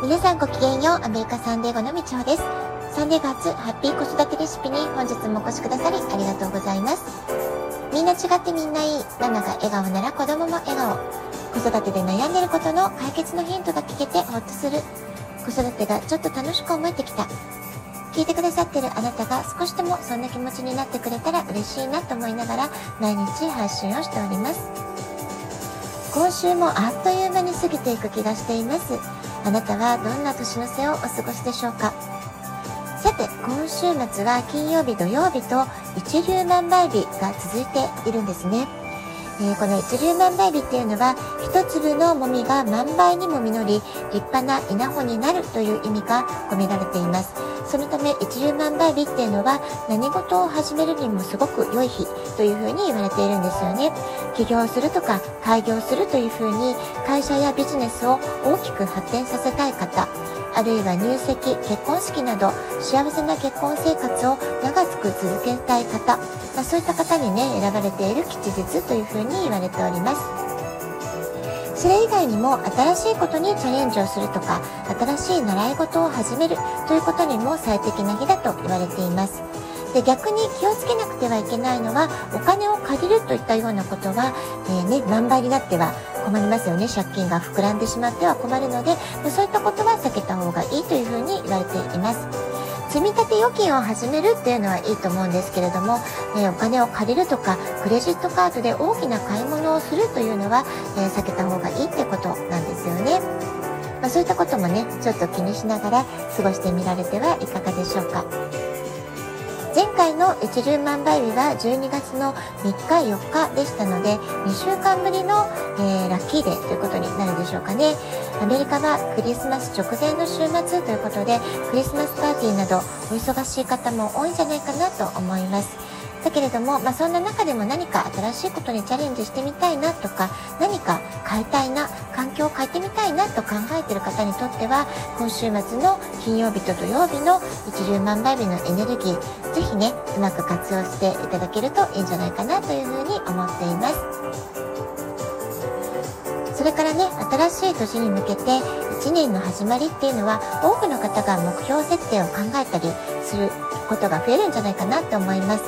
皆さんごきげんよう、アメリカサンデーゴのみちほです。サンデーガーツハッピー子育てレシピに本日もお越しくださりありがとうございます。みんな違ってみんないい。ママが笑顔なら子供も笑顔。子育てで悩んでることの解決のヒントが聞けてほっとする。子育てがちょっと楽しく思えてきた。聞いてくださってるあなたが少しでもそんな気持ちになってくれたら嬉しいなと思いながら毎日配信をしております。今週もあっという間に過ぎていく気がしています。あなたはどんな年の瀬をお過ごしでしょうか？さて、今週末は金曜日、土曜日と一粒万倍日が続いているんですね。えー、この一粒万倍日っていうのは、一粒のもみが万倍にも実り、立派な稲穂になるという意味が込められています。そのため、一粒万倍日っていうのは、何事を始めるにもすごく良い日というふうに言われているんですよね。起業するとか、開業するというふうに、会社やビジネスを大きく発展させたい方、あるいは入籍、結婚式など幸せな結婚生活を長く続けたい方、まあ、そういった方にね、選ばれている吉日というふうに言われております。それ以外にも新しいことにチャレンジをするとか、新しい習い事を始めるということにも最適な日だと言われています。で逆に気をつけなくてはいけないのはお金を借りるといったようなことは、えー、ね、万倍になっては困りますよね借金が膨らんでしまっては困るので、そういったことは避けた方がいいというふうに言われています。積立預金を始めるっていうのはいいと思うんですけれども、えー、お金を借りるとかクレジットカードで大きな買い物をするというのは、えー、避けた方がいいってことなんですよね。まあ、そういったこともねちょっと気にしながら過ごしてみられてはいかがでしょうか。前回の一粒万倍日は12月の3日4日でしたので2週間ぶりの、えー、ラッキーデーということになるでしょうかねアメリカはクリスマス直前の週末ということでクリスマスパーティーなどお忙しい方も多いんじゃないかなと思います。だけれども、まあ、そんな中でも何か新しいことにチャレンジしてみたいなとか何か変えたいな環境を変えてみたいなと考えている方にとっては今週末の金曜日と土曜日の一粒万倍日のエネルギーぜひねうまく活用していただけるといいんじゃないかなというふうに思っています。それからね新しい年に向けて1年の始まりっていうのは多くの方が目標設定を考えたりすることが増えるんじゃないかなと思います。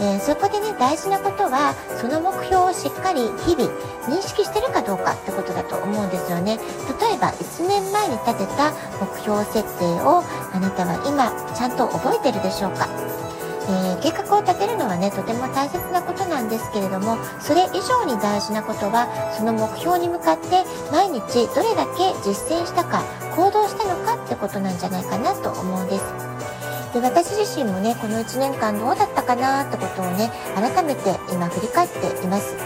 えー、そこでね大事なことはその目標をしっかり日々認識してるかどうかってことだと思うんですよね。例えば1年前に立てた目標設定をあなたは今ちゃんと覚えてるでしょうか？えー、計画を立てるのはねとても大切なことなんですけれどもそれ以上に大事なことはその目標に向かって毎日どれだけ実践したか行動したのかってことなんじゃないかなと思うんです。で私自身もねこの1年間どうだったかなってことをね改めて今振り返っています。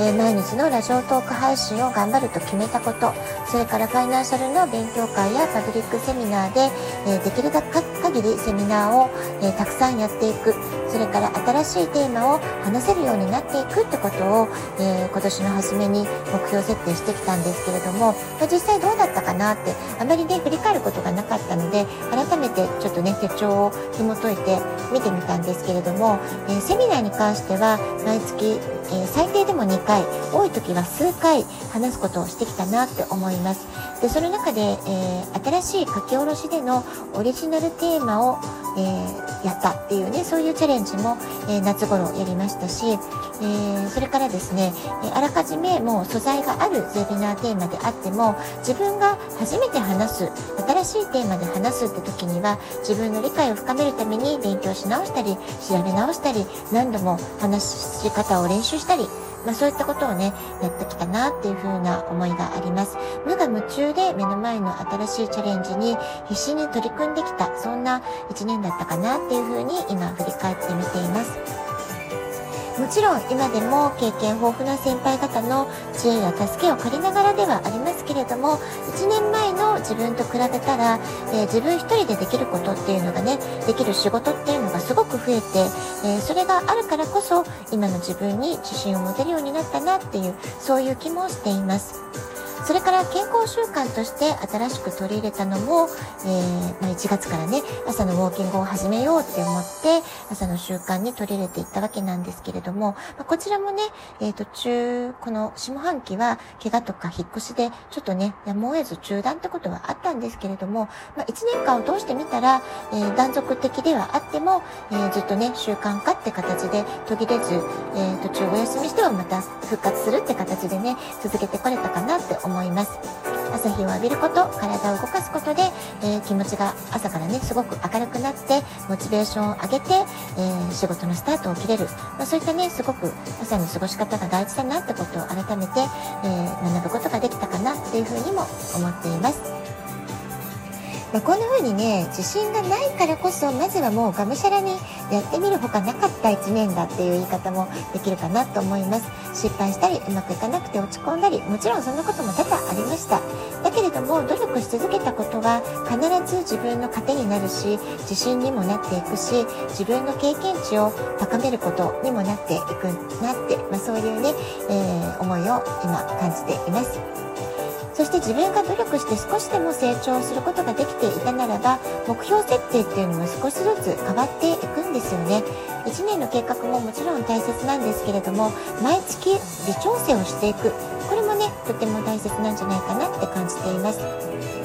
えー、毎日のラジオトーク配信を頑張ると決めたことそれからファイナンシャルの勉強会やパブリックセミナーで、えー、できる限りセミナーを、えー、たくさんやっていく。それから新しいテーマを話せるようになっていくってことを、え今年の初めに目標設定してきたんですけれども、ま実際どうだったかなってあまりね振り返ることがなかったので改めてちょっとね手帳を紐解いて見てみたんですけれども、えセミナーに関しては毎月えー、最低でも2回多い時は数回話すことをしてきたなって思います。でその中で、えー、新しい書き下ろしでのオリジナルテーマを、えー、やったっていうねそういうチャレンジも、え夏頃やりましたし、えそれからですね、えあらかじめもう素材があるゼビナーテーマであっても自分が初めて話す新しいテーマで話すって時には自分の理解を深めるために勉強し直したり調べ直したり何度も話し方を練習したり、まあ、そういったことをね、やってきたなっていう風な思いがあります。無我夢中で目の前の新しいチャレンジに必死に取り組んできた、そんな一年だったかなっていう風に今振り返ってみています。もちろん今でも経験豊富な先輩方の知恵や助けを借りながらではありますけれども1年前の自分と比べたら、えー、自分1人でできることっていうのがねできる仕事っていうのがすごく増えて、えー、それがあるからこそ今の自分に自信を持てるようになったなっていうそういう気もしています。それから健康習慣として新しく取り入れたのも、えー、まあ、1月からね朝のウォーキングを始めようって思って朝の習慣に取り入れていったわけなんですけれども、まあ、こちらもね、えー、途中この下半期は怪我とか引っ越しでちょっとねやむを得ず中断ってことはあったんですけれども、まあ、1年間を通してみたら、えー、断続的ではあっても、えー、ずっとね習慣化って形で途切れず、え、途中お休みしてはまた復活するって形でね続けてこれたかなって思います。思います。朝日を浴びること体を動かすことで、え気持ちが朝からねすごく明るくなってモチベーションを上げて、え仕事のスタートを切れる、まあ、そういったねすごく朝の過ごし方が大事だなってことを改めて、え学ぶことができたかなっていうふうにも思っています。まあ、こんな風にね自信がないからこそまずはもうがむしゃらにやってみるほかなかった1年だっていう言い方もできるかなと思います失敗したりうまくいかなくて落ち込んだりもちろんそんなことも多々ありましただけれども努力し続けたことは必ず自分の糧になるし自信にもなっていくし自分の経験値を高めることにもなっていくなって、まあ、そういうね、えー、思いを今感じています。そして自分が努力して少しでも成長することができていたならば目標設定っていうのも少しずつ変わっていくんですよね。1年の計画ももちろん大切なんですけれども毎月微調整をしていく。これもねとても大切なんじゃないかなって感じています。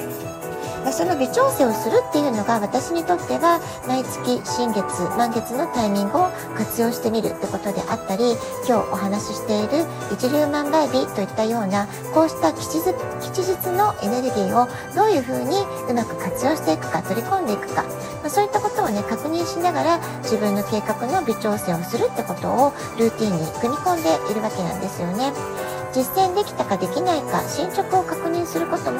その微調整をするっていうのが私にとっては毎月新月満月のタイミングを活用してみるってことであったり今日お話ししている一粒万倍日といったようなこうした吉日吉日のエネルギーをどういうふうにうまく活用していくか取り込んでいくか、まあ、そういったことをね確認しながら自分の計画の微調整をするってことをルーティンに組み込んでいるわけなんですよね。実践できたかできないか進捗を確認することも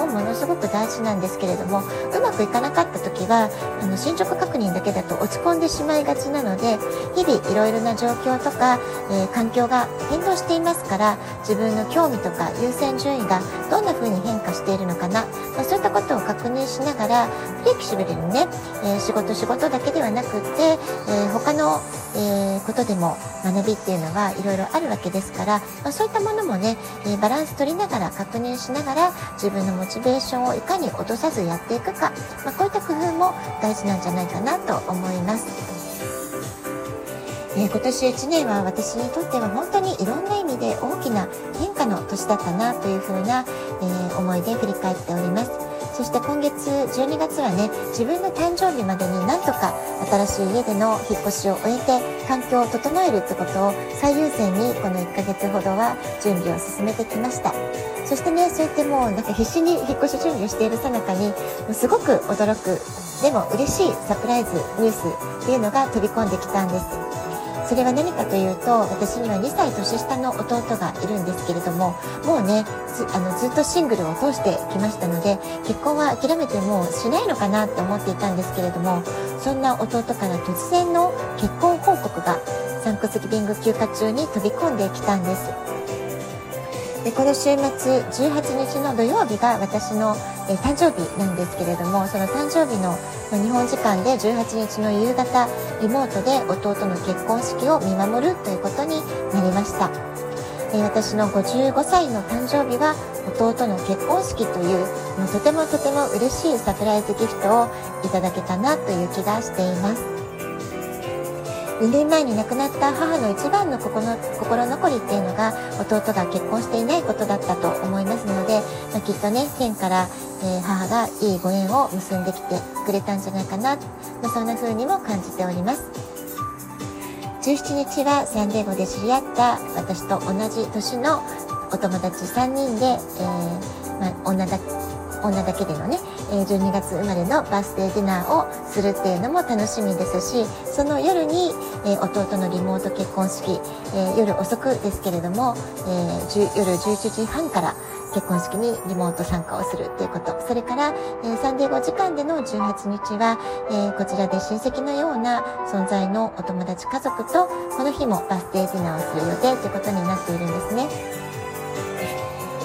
く大事なんですけれどもうまくいかなかった時はあの進捗確認だけだと落ち込んでしまいがちなので日々いろいろな状況とか、えー、環境が変動していますから自分の興味とか優先順位がどんな風に変しているのかな、まあ、そういったことを確認しながらフレキシブルにね、えー、仕事仕事だけではなくって、えー、他の、えことでも学びっていうのはいろいろあるわけですから、まあ、そういったものもねえ、バランス取りながら確認しながら自分のモチベーションをいかに落とさずやっていくか、まあ、こういった工夫も大事なんじゃないかなと思います。えー、今年1年は私にとっては本当にいろんな意味で大きな変化の年だったなというふうな、えー、思いで振り返っております。そして今月12月はね自分の誕生日までになんとか新しい家での引っ越しを終えて環境を整えるってことを最優先にこの1ヶ月ほどは準備を進めてきましたそしてねそうやってもうなんか必死に引っ越し準備をしているさなかにすごく驚くでも嬉しいサプライズニュースっていうのが飛び込んできたんですそれは何かというと私には2歳年下の弟がいるんですけれどももうねずあのずっとシングルを通してきましたので結婚は諦めてもうしないのかなって思っていたんですけれどもそんな弟から突然の結婚報告がサンクスギビング休暇中に飛び込んできたんです。でこの週末18日の土曜日が私の、え誕生日なんですけれどもその誕生日の、ま日本時間で18日の夕方リモートで弟の結婚式を見守るということになりました、え私の55歳の誕生日は弟の結婚式というもうとてもとても嬉しいサプライズギフトをいただけたなという気がしています。2年前に亡くなった母の一番の心残りっていうのが弟が結婚していないことだったと思いますので、まあ、きっとね天から、え、母がいいご縁を結んできてくれたんじゃないかな、まあ、そんな風にも感じております。17日はサンデーゴで知り合った私と同じ年のお友達3人で、えーまあ、女だ女だけでのね12月生まれのバースデーディナーをするっていうのも楽しみですしその夜に、え弟のリモート結婚式、え夜遅くですけれども、え夜11時半から結婚式にリモート参加をするっていうことそれから、えサンデー5時間での18日は、えこちらで親戚のような存在のお友達家族とこの日もバースデーディナーをする予定ということになっているんですね。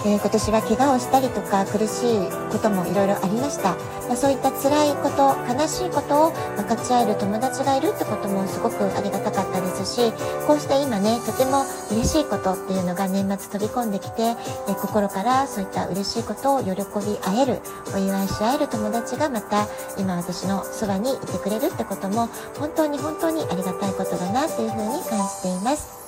えー、今年は怪我をしたりとか苦しいこともいろいろありました、まあ、そういった辛いこと悲しいことを分かち合える友達がいるってこともすごくありがたかったですしこうして今ねとても嬉しいことっていうのが年末飛び込んできて、えー、心からそういった嬉しいことを喜び合えるお祝いし合える友達がまた今私のそばにいてくれるってことも本当に本当にありがたいことだなというふうに感じています。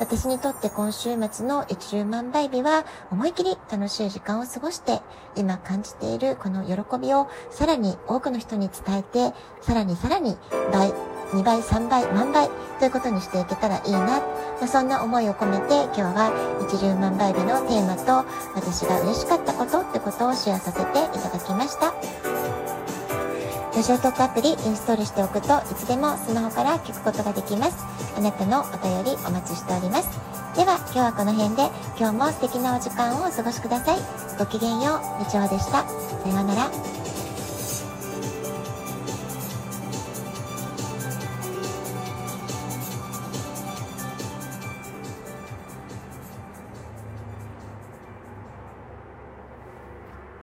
私にとって今週末の10万倍日は思い切り楽しい時間を過ごして今感じているこの喜びをさらに多くの人に伝えてさらにさらに倍2倍、3倍、万倍ということにしていけたらいいな。まあ、そんな思いを込めて今日は一粒万倍日のテーマと私が嬉しかったことってことをシェアさせていただきました。ラジオトークアプリインストールしておくといつでもスマホから聞くことができます。あなたのお便りお待ちしております。では今日はこの辺で今日も素敵なお時間をお過ごしください。ごきげんよう、みちおでした。さようなら。